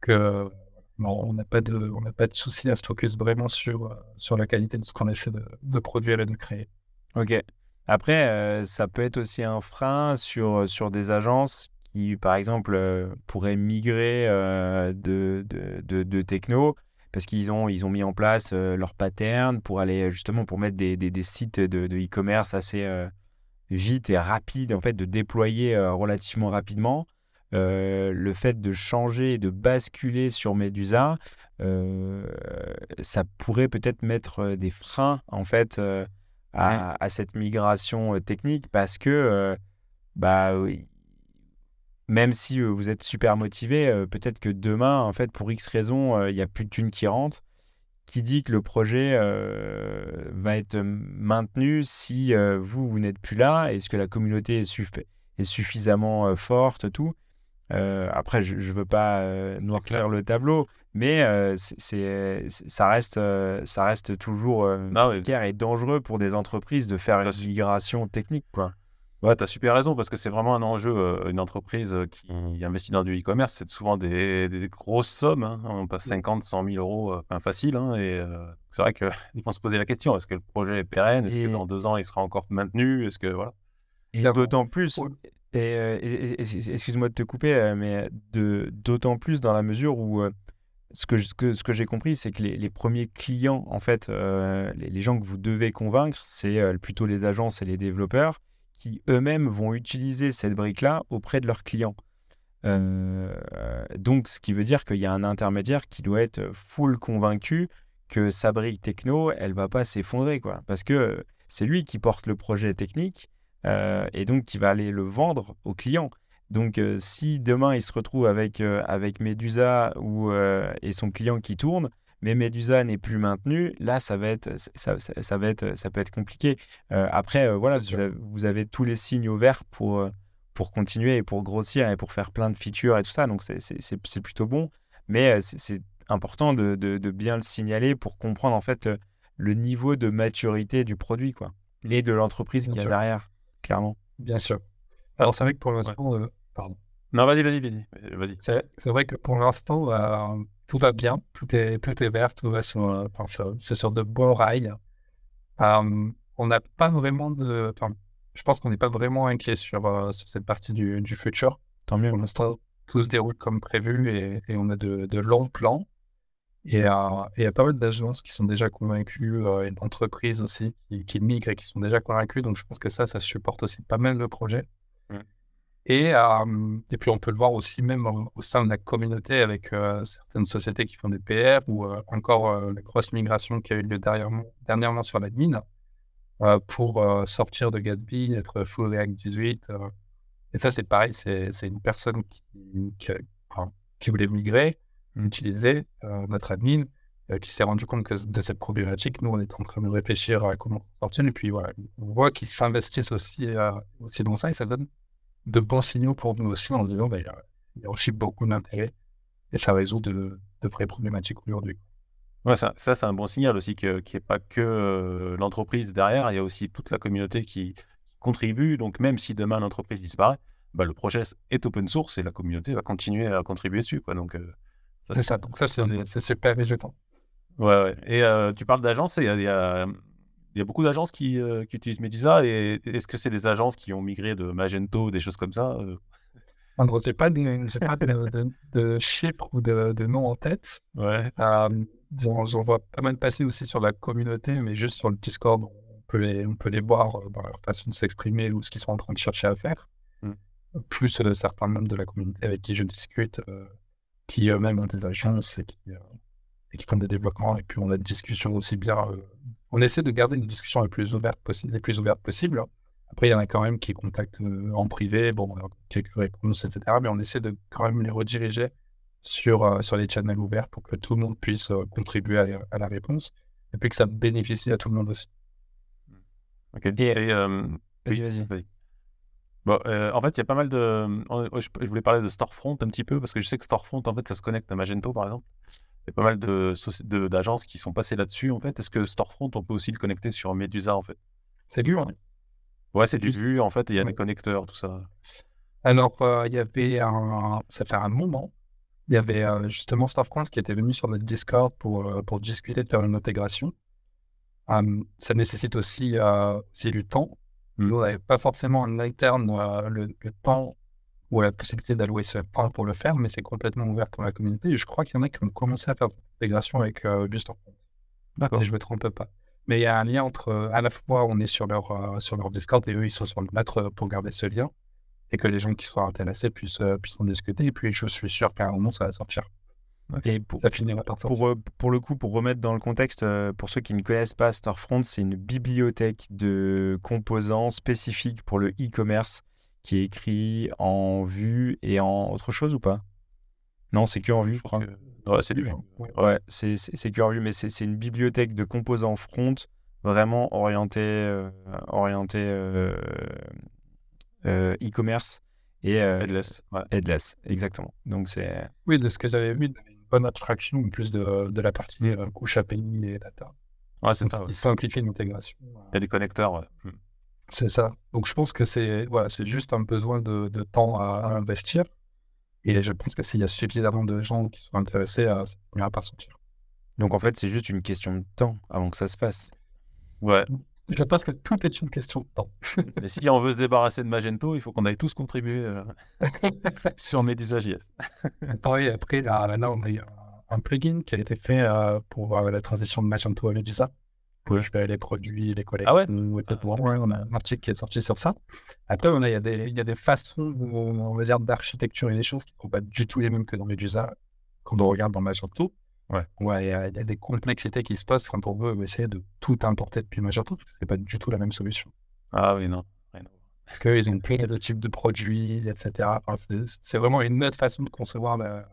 que on n'a pas de, on n'a pas de souci à se focus vraiment sur, euh, sur la qualité de ce qu'on essaie de, produire et de créer. Ok. Après, euh, ça peut être aussi un frein sur, sur des agences qui, par exemple, euh, pourraient migrer de, de, de, techno parce qu'ils ont, ils ont mis en place leur pattern pour aller justement pour mettre des, des sites de e-commerce assez vite et rapide, en fait, de déployer euh, relativement rapidement. Euh, le fait de changer et de basculer sur Medusa, euh, ça pourrait peut-être mettre des freins en fait à, cette migration technique parce que bah même si vous êtes super motivé, peut-être que demain en fait pour X raison il n'y a plus de thunes qui rentrent qui dit que le projet euh, va être maintenu si euh, vous, vous n'êtes plus là Est-ce que la communauté est, suffisamment euh, forte tout Après, je ne veux pas noircir le tableau, mais c'est, ça, reste, ça reste toujours clair et dangereux pour des entreprises de faire une migration technique. Quoi. Ouais, tu as super raison parce que c'est vraiment un enjeu. Euh, une entreprise euh, qui investit dans du e-commerce, c'est souvent des, grosses sommes. Hein. On passe 50, 100 000 euros, euh, enfin facile. Hein, et c'est vrai qu'ils vont se poser la question est-ce que le projet est pérenne? Est-ce que dans deux ans, il sera encore maintenu? Est-ce que voilà Et d'autant plus, et, excuse-moi de te couper, mais d'autant plus dans la mesure où ce que, ce que j'ai compris, c'est que les, premiers clients, en fait, les, les, gens que vous devez convaincre, c'est plutôt les agences et les développeurs qui eux-mêmes vont utiliser cette brique-là auprès de leurs clients. Euh, donc, ce qui veut dire qu'il y a un intermédiaire qui doit être full convaincu que sa brique techno, elle va pas s'effondrer, quoi. Parce que c'est lui qui porte le projet technique euh, et donc qui va aller le vendre au client. Donc, si demain il se retrouve avec, avec Medusa ou, et son client qui tourne, mais Medusa n'est plus maintenu, là, ça va être, ça, ça, va être, ça peut être compliqué. après, voilà, vous avez, tous les signes au vert pour, pour continuer et pour grossir et pour faire plein de features et tout ça. Donc, c'est plutôt bon. Mais c'est important de, de, bien le signaler pour comprendre en fait le niveau de maturité du produit quoi, et de l'entreprise qui est derrière, clairement. Bien sûr. Alors, c'est vrai que pour l'instant, euh, pardon. Non, vas-y, vas-y, vas-y. C'est vrai que pour l'instant, euh, tout va bien, tout est, tout est vert, tout va sur, euh, c'est sur de bons rails. on n'a pas vraiment de, je pense qu'on n'est pas vraiment inquiet sur, sur cette partie du, du futur. Tant mieux. Pour l'instant, tout se déroule comme prévu et, et on a de, de longs plans. Et il y a pas mal d'agences qui sont déjà convaincues et d'entreprises aussi qui, qui, migrent et qui sont déjà convaincues. Donc, je pense que ça, ça supporte aussi pas mal le projet. Et, puis, on peut le voir aussi même au, sein de la communauté avec certaines sociétés qui font des PR ou encore la grosse migration qui a eu lieu dernièrement, sur l'admin pour sortir de Gatsby, être full React 18. et ça, c'est pareil, c'est une personne qui, voulait migrer utiliser notre admin qui s'est rendu compte que de cette problématique. Nous, on est en train de réfléchir à comment sortir. Et puis, voilà, on voit qu'ils s'investissent aussi dans ça et ça donne de bons signaux pour nous aussi en disant bah, il, y a, aussi beaucoup d'intérêt et ça résout de, de vraies problématiques aujourd'hui. Ouais, ça, ça c'est un bon signal aussi qu'il n'y ait pas que l'entreprise derrière, il y a aussi toute la communauté qui, contribue. Donc, même si demain l'entreprise disparaît, bah, le projet est open source et la communauté va continuer à contribuer dessus. Quoi. Donc, c'est ça, donc ça, c'est super végétant. Ouais, ouais. Et tu parles d'agences, il y a, y, a, y a, beaucoup d'agences qui, qui, utilisent Medusa. Et est-ce que c'est des agences qui ont migré de Magento, des choses comme ça En gros, je n'ai pas, de, pas de, de, chiffres ou de, noms en tête. Ouais. J'en vois pas mal passer aussi sur la communauté, mais juste sur le Discord, on peut les, on peut les voir dans leur façon de s'exprimer ou ce qu'ils sont en train de chercher à faire. Mmh. Plus certains membres de la communauté avec qui je discute qui eux-mêmes ont des agences et qui, euh, et qui, font des développements. Et puis on a des discussions aussi bien. Euh, on essaie de garder une discussion les plus ouvertes possibles. Les plus ouvertes possibles. Après, il y en a quand même qui contactent euh, en privé, bon, quelques réponses, etc. Mais on essaie de quand même les rediriger sur, sur les channels ouverts pour que tout le monde puisse contribuer à, la réponse et puis que ça bénéficie à tout le monde aussi. Ok. Et, vas-y, vas-y. Bon, euh, en fait, il y a pas mal de. Je voulais parler de Storefront un petit peu parce que je sais que Storefront, en fait, ça se connecte à Magento, par exemple. Il y a pas mal de d'agences qui sont passées là-dessus, en fait. Est-ce que Storefront, on peut aussi le connecter sur Medusa, en fait? C'est dur. Hein. Ouais, c'est du vu, en fait, il y a des connecteurs, tout ça. Alors, euh, il y avait un. Ça fait un moment. Il y avait euh, justement Storefront qui était venu sur notre Discord pour, pour discuter de faire une intégration. ça nécessite aussi, aussi du temps nous, on n'avait pas forcément en interne euh, le, temps ou la possibilité d'allouer ce temps pour le faire, mais c'est complètement ouvert pour la communauté. Et je crois qu'il y en a qui ont commencé à faire cette intégration avec euh, D'accord. Si je ne me trompe pas. Mais il y a un lien entre, euh, à la fois, on est sur leur, euh, sur leur Discord et eux, ils sont sur le nôtre pour garder ce lien et que les gens qui soient intéressés puissent, puissent en discuter. Et puis, je suis sûr qu'à un moment, ça va sortir. Et pour, pour, euh, pour, le coup, pour remettre dans le contexte, euh, pour ceux qui ne connaissent pas Storefront, c'est une bibliothèque de composants spécifiques pour le e-commerce qui est écrit en vue et en autre chose ou pas? Non, c'est que en vue, je crois. Ouais, c'est du vue. Ouais, c'est que en vue, mais c'est une bibliothèque de composants front vraiment orientée euh, orienté, e-commerce et headless. Headless, exactement. Donc c'est. Oui, de ce que j'avais vu, bonne abstraction en plus de, de la partie euh, couche API et data. Ouais, c'est ça. Il simplifie l'intégration. Il y a des connecteurs. Hmm. C'est ça. Donc je pense que c'est voilà, c'est juste un besoin de, de temps à, investir. Et je pense que s'il y a suffisamment de gens qui sont intéressés, à, ça ne pas sortir. Donc en fait, c'est juste une question de temps avant que ça se fasse. Ouais. Je pense que tout est une question de temps. Mais si on veut se débarrasser de Magento, il faut qu'on aille tous contribuer euh, sur Medusa.js. oui, après, là, on a eu un plugin qui a été fait euh, pour euh, la transition de Magento à Medusa. Ouais. les produits, les collections. Ah ouais, on a un article qui est sorti sur ça. Après, on a, il, y a des, il y a des façons, on va dire, d'architecture et des choses qui ne sont pas du tout les mêmes que dans Medusa quand on regarde dans Magento. Ouais. Ouais, il y, a des complexités qui se passent quand on veut essayer de tout importer depuis Magento, parce que c'est pas du tout la même solution. Ah oui, non. Parce qu'ils ont plein de types de produits, etc. c'est vraiment une autre façon de concevoir la,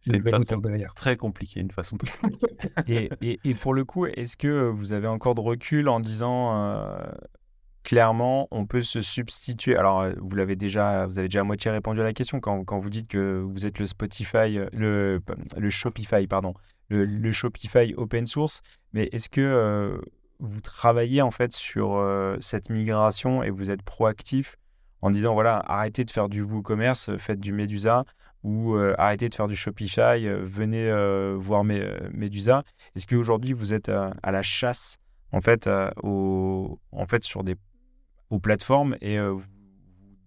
c'est très compliqué, une façon. et, et, et, pour le coup, est-ce que vous avez encore de recul en disant euh, clairement, on peut se substituer? Alors, euh, vous l'avez déjà, vous avez déjà à moitié répondu à la question quand, quand vous dites que vous êtes le Spotify, euh, le, le Shopify, pardon, le, Shopify open source. Mais est-ce que vous travaillez en fait sur cette migration et vous êtes proactif en disant voilà, arrêtez de faire du WooCommerce, faites du Medusa ou euh, arrêtez de faire du Shopify, euh, venez euh, voir Medusa. Est-ce qu'aujourd'hui vous êtes à la chasse en fait, au, en fait sur des aux plateformes et vous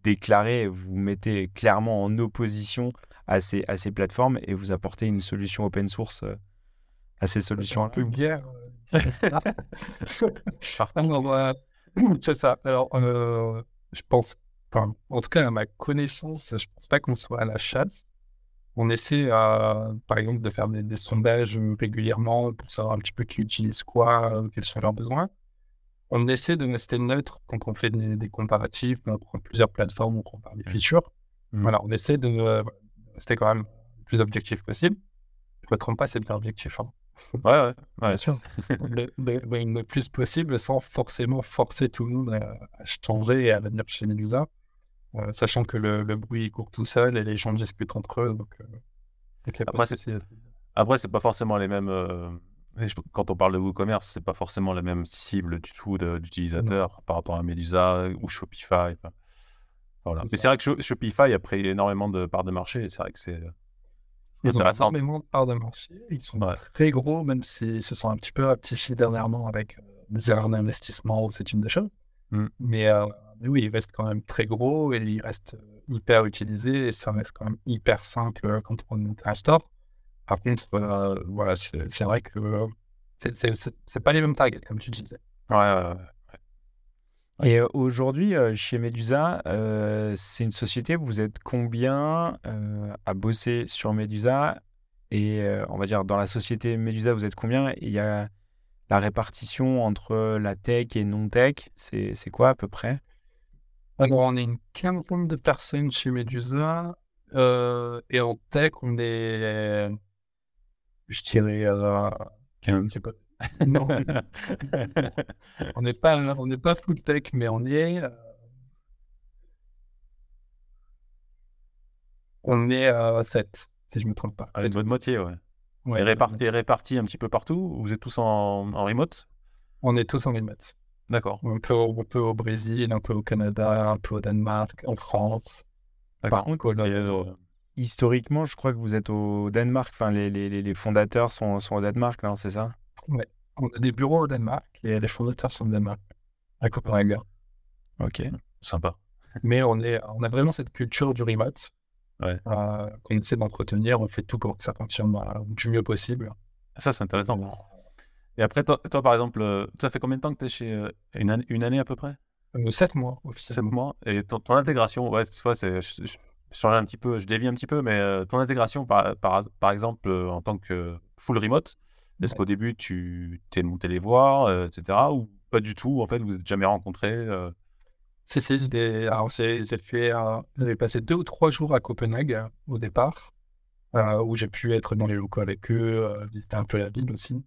déclarez, vous mettez clairement en opposition à ces, à ces plateformes et vous apportez une solution open source à ces solutions. Un peu guerre. C'est ça. Alors, je pense en tout cas, à ma connaissance, je ne pense pas qu'on soit à la chasse. On essaie, par exemple, de faire des, sondages régulièrement pour savoir un petit peu qui utilise quoi, euh, quels sont leurs besoins. On essaie de rester neutre quand on fait des, comparatifs, on prend plusieurs plateformes, on compare des features. Mmh. Voilà, on essaie de euh, rester quand même le plus objectif possible. Je ne me trompe pas, c'est bien objectif. Hein. Ouais, ouais, bien sûr. le, plus possible sans forcément forcer tout le monde à, changer et à venir chez Medusa. Euh, sachant que le, bruit court tout seul et les gens discutent entre eux. Donc, euh, après, c'est, après, c'est pas forcément les mêmes. Euh, quand on parle de WooCommerce, c'est pas forcément la même cible du tout d'utilisateurs par rapport à Medusa ou Shopify. voilà. Mais c'est vrai que Shopify a pris énormément de parts de marché. C'est vrai que c'est. Ils ont énormément de parts de marché. Ils sont très gros, même s'ils se sont un petit peu rapetissés dernièrement avec des erreurs d'investissement ou c'est une des choses. Mmh. Mais il reste quand même très gros et il reste euh, hyper utilisé et ça reste quand même hyper simple euh, quand on store. Par contre, euh, voilà, c'est vrai que c'est pas les mêmes targets, comme tu disais. Ouais, ouais, ouais. Et aujourd'hui, chez Medusa, c'est une société, vous êtes combien à bosser sur Medusa? Et on va dire, dans la société Medusa, vous êtes combien? Il y a la répartition entre la tech et non-tech, c'est quoi à peu près? Alors, on est une quinzaine de personnes chez Medusa. Euh, et en tech, on est. Je dirais. Euh, 15. Je sais pas. Non. on n'est pas, on n'est pas full tech, mais on est. Euh, on est à 7, si je ne me trompe pas. Allez, de votre moitié, ouais. ouais et répartis réparti un petit peu partout Vous êtes tous en, en remote? On est tous en remote. D'accord. Un peu, au Brésil, un peu au Canada, un peu au Danemark, en France. Par contre, euh, historiquement, je crois que vous êtes au Danemark. Enfin, les, les, les fondateurs sont, sont, au Danemark, non C'est ça? Oui. On a des bureaux au Danemark et les fondateurs sont au Danemark, à Copenhague. Ok. Sympa. Mais on, est, on a vraiment cette culture du remote ouais. euh, qu'on essaie d'entretenir. On fait tout pour que ça fonctionne bah, du mieux possible. Ça, c'est intéressant. Et après, toi, toi, par exemple, euh, ça fait combien de temps que tu es chez euh, une, une, année à peu près? Euh, Sept mois, officiellement. Sept mois. Et ton, intégration, ouais, tu vois, c'est, je, change un petit peu, je dévie un petit peu, mais ton intégration, par, par, par exemple, en tant que full remote, est-ce qu'au début, tu t'es monté les voir, etc. Ou pas du tout En fait, vous n'êtes jamais rencontrés C'est, c'est, j'ai fait, j'avais passé deux ou trois jours à Copenhague au départ, où j'ai pu être dans les locaux avec eux, visiter un peu la ville aussi.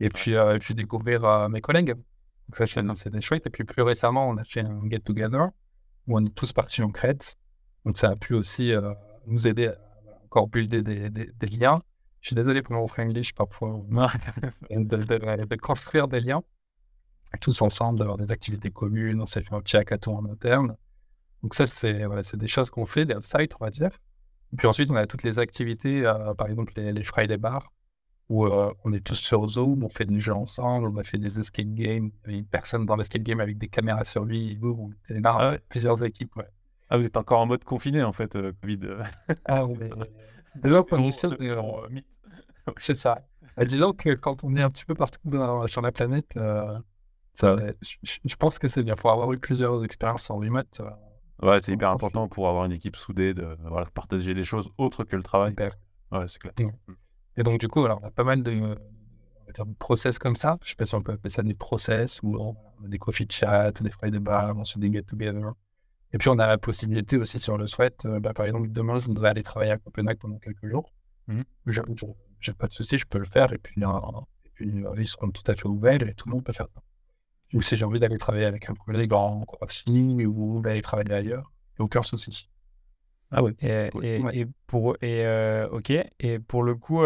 Et puis, euh, puis découvrir euh, mes collègues. Donc ça, c'était chouette. Et puis plus récemment, on a fait un get-together où on est tous partis en Crète. Donc ça a pu aussi euh, nous aider à encore builder des, des, liens. Je suis désolé pour mon franglish parfois. de, construire des liens tous ensemble, d'avoir des activités communes. On s'est fait un petit hackathon en interne. Donc ça, c'est voilà, des choses qu'on fait, des sites, on va dire. Et puis ensuite, on a toutes les activités, par exemple les, les Friday Bars, où euh, on est tous sur Zoom, on fait des jeux ensemble, on a fait des escape games, il y a une personne dans l'escape game avec des caméras sur lui, où c'est ah plusieurs équipes. Ouais. Ah, vous êtes encore en mode confiné en fait, euh, Covid. ah, oui. Déjà, on est de... C'est ça. Bah, disons que quand on est un petit peu partout sur la planète, euh, ça, je, pense que c'est bien. Pour avoir eu plusieurs expériences en remote. ouais, c'est hyper important pour avoir une équipe soudée, de, voilà, partager des choses autres que le travail. Ouais, c'est clair. Et donc, du coup, alors, on a pas mal de, process comme ça. Je sais pas si on peut appeler ça des process ou des coffee chats, des Friday bars, ensuite des get-together. Et puis, on a la possibilité aussi, si on le souhaite, bah, par exemple, demain, je voudrais aller travailler à Copenhague pendant quelques jours. Je n'ai pas de souci, je peux le faire. Et puis, et puis ils seront tout à fait ouverts et tout le monde peut faire ça. Ou si j'ai envie d'aller travailler avec un collègue en Croatie ou d'aller travailler ailleurs, il n'y a aucun souci. Ah oui. Et, pour et ok. Et pour le coup,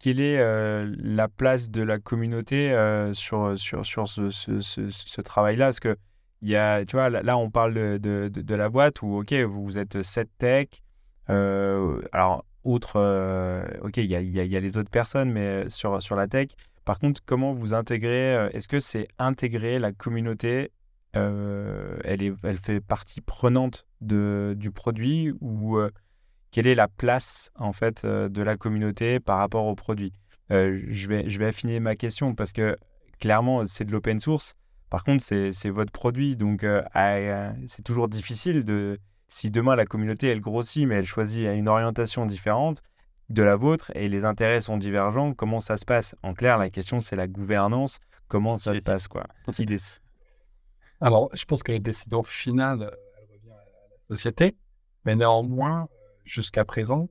quelle est la place de la communauté sur sur sur ce, ce, ce, travail-là? Parce que il y a, tu vois, là, on parle de, de, de, la boîte où ok, vous êtes 7 tech. alors outre, ok, il y a, y a, les autres personnes, mais sur sur la tech. Par contre, comment vous intégrez Est-ce que c'est intégrer la communauté elle, est, elle fait partie prenante de, du produit ou quelle est la place en fait de la communauté par rapport au produit? Je, vais, je vais affiner ma question parce que clairement c'est de l'open source. Par contre, c'est votre produit, donc c'est toujours difficile de. Si demain la communauté elle grossit, mais elle choisit une orientation différente de la vôtre et les intérêts sont divergents, comment ça se passe? En clair, la question c'est la gouvernance. Comment ça se passe quoi? Qui décide alors, je pense que la décision finale, euh, elle revient à la société. Mais néanmoins, jusqu'à présent,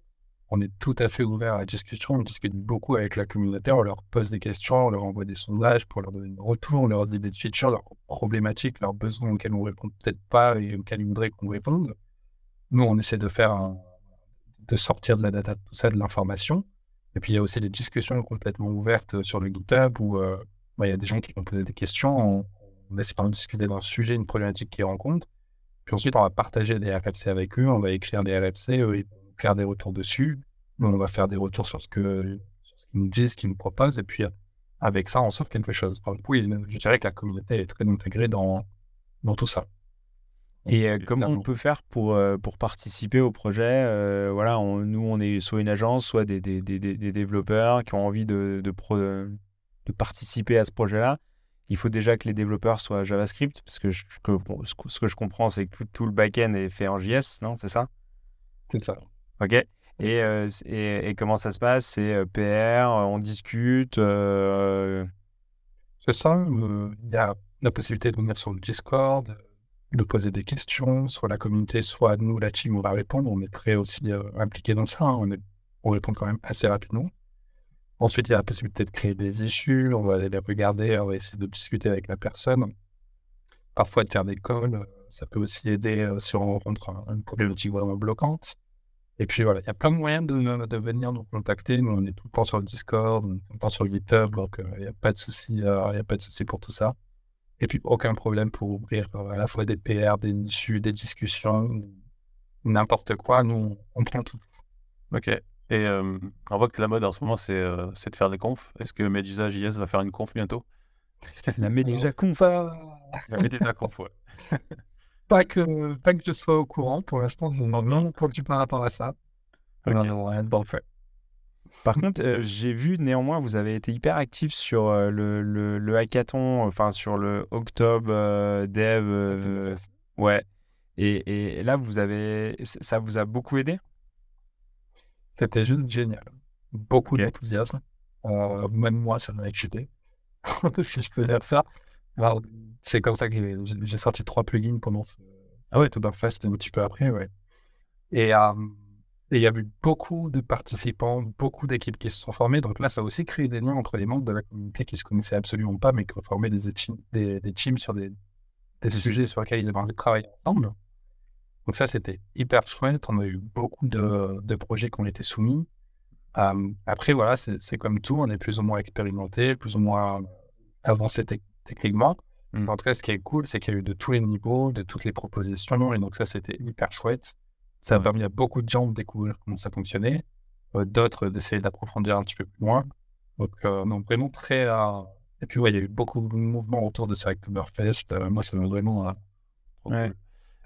on est tout à fait ouvert à la discussion. On discute beaucoup avec la communauté. On leur pose des questions, on leur envoie des sondages pour leur donner des retours, leurs idées de features, leurs problématiques, leurs besoins auxquels on ne répond peut-être pas et auxquels ils voudraient qu'on réponde. Nous, on essaie de faire de sortir de la data, tout ça, de l'information. Et puis, il y a aussi des discussions complètement ouvertes sur le GitHub où euh, bah, il y a des gens qui vont poser des questions on essaie de discuter d'un sujet, une problématique qu'ils rencontrent. Puis ensuite, on va partager des RFC avec eux, on va écrire des RFC, eux, ils vont faire des retours dessus. Nous, on va faire des retours sur ce que qu'ils nous disent, ce qu'ils nous proposent, et puis avec ça, on sort quelque chose. Oui, je dirais que la communauté est très intégrée dans, dans tout ça. Et euh, comment on peut faire pour, euh, pour participer au projet euh, Voilà, nous, on est soit une agence, soit des, des, des, des développeurs qui ont envie de, de, de participer à ce projet-là il faut déjà que les développeurs soient JavaScript, parce que, ce que je comprends, c'est que tout, le back-end est fait en JS, non C'est ça? C'est ça. Ok. Et, euh, et, comment ça se passe? C'est euh, PR, euh, on discute C'est ça. Il y a la possibilité de venir sur le Discord, de poser des questions, soit la communauté, soit nous, la team, on va répondre. On est très aussi impliqué dans ça. Hein. On, est, on répond quand même assez rapidement. Ensuite, il y a la possibilité de créer des issues, on va aller les regarder, on va essayer de discuter avec la personne. Parfois, de faire des calls, ça peut aussi aider euh, si on rencontre une problématique vraiment bloquante. Et puis voilà, il y a plein de moyens de, venir nous contacter. Nous, on est tout le temps sur le Discord, tout le temps sur GitHub, donc euh, il n'y a pas de souci, euh, il a pas de souci pour tout ça. Et puis aucun problème pour ouvrir à la fois des PR, des issues, des discussions, n'importe quoi. Nous, on prend tout. Ok. Et euh, on voit que la mode en ce moment, c'est euh, de faire des confs. Est-ce que Medusa JS va faire une conf bientôt? La Medusa conf La Medusa conf, ouais. pas, que, pas que je sois au courant. Pour l'instant, je n'en ai pas par rapport à ça. Par contre, euh, j'ai vu néanmoins, vous avez été hyper actif sur le, le, le, hackathon, enfin sur le Octobre Dev. ouais. Et, et, là, vous avez, ça vous a beaucoup aidé? C'était juste génial. Beaucoup d'enthousiasme. Euh, même moi, ça m'a excité. si je peux dire ça. c'est comme ça que j'ai sorti trois plugins pendant ce ah ouais. Fest un petit peu après. Ouais. Et euh, il y a eu beaucoup de participants, beaucoup d'équipes qui se sont formées. Donc là, ça a aussi créé des liens entre les membres de la communauté qui se connaissaient absolument pas, mais qui ont formé des, des, des teams sur des, des sujets sur lesquels ils avaient envie de travailler ensemble. Donc ça, c'était hyper chouette. On a eu beaucoup de, projets qui ont été soumis. après, voilà, c'est comme tout. On est plus ou moins expérimenté, plus ou moins avancé techniquement. Mmh. En tout cas, ce qui est cool, c'est qu'il y a eu de tous les niveaux, de toutes les propositions. Et donc ça, c'était hyper chouette. Ça a permis à beaucoup de gens de découvrir comment ça fonctionnait. Euh, d'autres d'essayer d'approfondir un petit peu plus loin. Donc, euh, non, vraiment très... Euh, et puis, ouais, il y a eu beaucoup de mouvements autour de ce Oktoberfest. moi, ça m'a vraiment... Ouais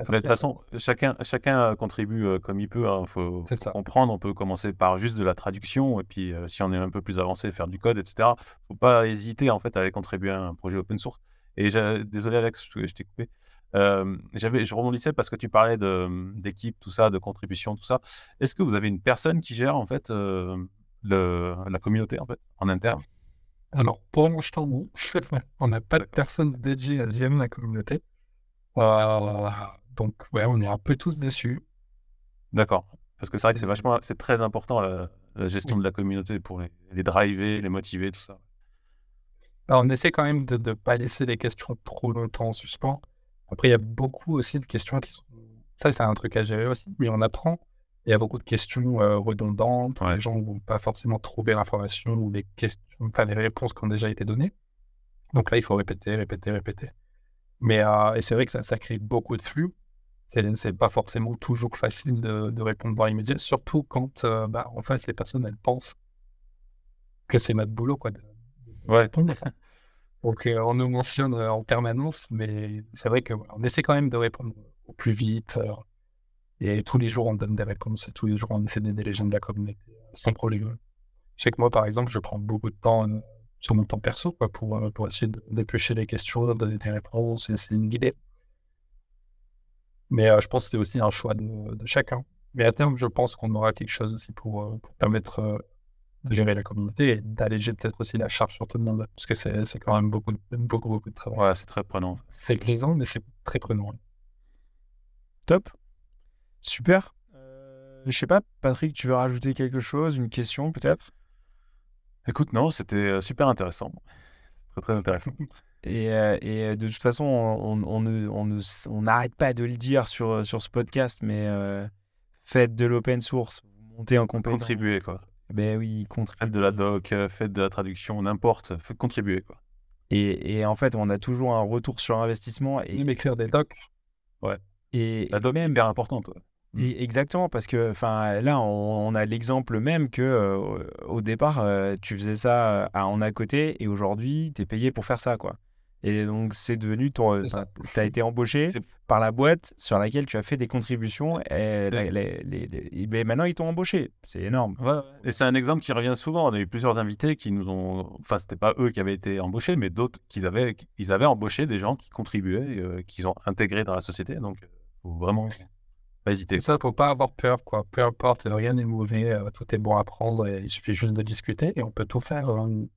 de toute façon, chacun, chacun contribue euh, comme il peut. Il hein. faut, comprendre. On peut commencer par juste de la traduction. Et puis, euh, si on est un peu plus avancé, faire du code, etc. Il ne faut pas hésiter en fait, à aller contribuer à un projet open source. Et désolé, Alex, je, t'ai coupé. Euh, je rebondissais parce que tu parlais d'équipe, tout ça, de contribution, tout ça. Est-ce que vous avez une personne qui gère en fait le, la communauté en fait, en interne? Alors, pour l'instant, on n'a pas de personne dédiée à gérer la communauté. Donc, ouais, on est un peu tous dessus. D'accord. Parce que c'est vrai que c'est vachement, c'est très important la, gestion de la communauté pour les, les, driver, les motiver, tout ça. Alors, on essaie quand même de ne pas laisser les questions trop longtemps en suspens. Après, il y a beaucoup aussi de questions qui sont. Ça, c'est un truc à gérer aussi, mais on apprend. Il y a beaucoup de questions euh, redondantes. Les gens ne vont pas forcément trouver l'information ou les, questions, enfin, les réponses qui ont déjà été données. Donc là, il faut répéter, répéter, répéter. Mais euh, et c'est vrai que ça, ça crée beaucoup de flux. C'est pas forcément toujours facile de, répondre dans l'immédiat, surtout quand euh, bah, en face les personnes elles pensent que c'est notre boulot quoi. De, ouais. Donc on nous mentionne en permanence, mais c'est vrai qu'on essaie quand même de répondre au plus vite. et tous les jours on donne des réponses et tous les jours on essaie d'aider les gens de la communauté sans problème. Je sais que moi par exemple je prends beaucoup de temps sur mon temps perso quoi, pour, euh, pour essayer de dépêcher les questions, donner des réponses et essayer de guider. Mais euh, je pense que c'est aussi un choix de, de, chacun. Mais à terme, je pense qu'on aura quelque chose aussi pour, euh, pour permettre de gérer la communauté et d'alléger peut-être aussi la charge sur tout le monde. Parce que c'est quand même beaucoup, beaucoup, beaucoup de travail. Ouais, c'est très prenant. C'est grisant, mais c'est très prenant. Top. Super. Euh, je sais pas, Patrick, tu veux rajouter quelque chose, une question peut-être? Écoute, non, c'était euh, super intéressant. Très, très intéressant. Et, euh, et, euh, de toute façon, on, on, on, on n'arrête pas de le dire sur, sur ce podcast, mais faites de l'open source, montez en compétence. Contribuez, quoi. Ben oui, contribuez. Faites de la doc, faites de la traduction, n'importe, faites contribuer, quoi. Et, et, en fait, on a toujours un retour sur investissement. Et... Même écrire des docs. Ouais. Et la doc est hyper importante. Ouais. Exactement, parce que là, on, a l'exemple même que euh, au départ, euh, tu faisais ça à, en à côté et aujourd'hui, tu es payé pour faire ça. quoi. Et donc, c'est devenu ton. Tu as été embauché par la boîte sur laquelle tu as fait des contributions et, ben, maintenant, ils t'ont embauché. C'est énorme. Et c'est un exemple qui revient souvent. On a eu plusieurs invités qui nous ont. Enfin, c'était pas eux qui avaient été embauchés, mais d'autres qui avaient, ils avaient embauché des gens qui contribuaient, euh, qu'ils ont intégrés dans la société. Donc, faut vraiment pas hésiter. Ça, faut pas avoir peur, quoi. Peu importe, rien n'est mauvais, euh, tout est bon à prendre, et il suffit juste de discuter et on peut tout faire.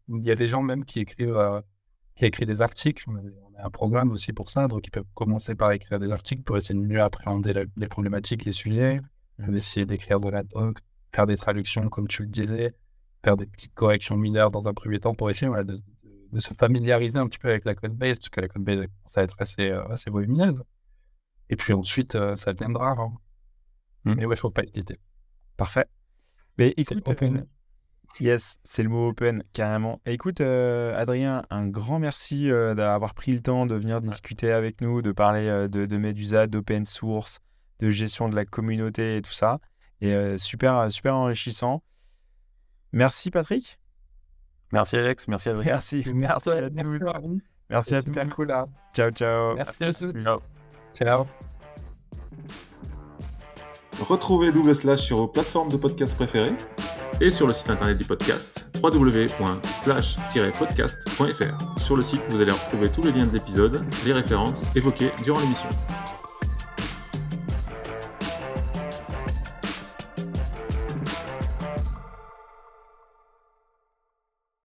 Il y a des gens même qui écrivent, euh, qui écrivent des articles. On a un programme aussi pour ça, donc ils peuvent commencer par écrire des articles pour essayer de mieux appréhender les problématiques, les sujets, mmh. essayer d'écrire de la doc, faire des traductions comme tu le disais, faire des petites corrections mineures dans un premier temps pour essayer de, se familiariser un petit peu avec la code base, parce que la code base, ça va être assez, euh, assez volumineuse. Et puis ensuite, euh, ça viendra. Hein. Mmh. Mais ouais, faut pas hésiter. Parfait. Mais écoute, open. Euh, yes, c'est le mot open, carrément. écoute, euh, Adrien, un grand merci d'avoir pris le temps de venir discuter avec nous, de parler de, de Medusa, d'open source, de gestion de la communauté et tout ça. Et super, super enrichissant. Merci, Patrick. Merci, Alex. Merci, Adrien. Merci. Merci, à tous. Merci à tous. Cool, hein. Ciao, ciao. Merci à tous. Ciao. Ciao. Retrouvez Double Slash sur vos plateformes de podcast préférées et sur le site internet du podcast www.slash-podcast.fr. Sur le site, vous allez retrouver tous les liens de l'épisode, les références évoquées durant l'émission.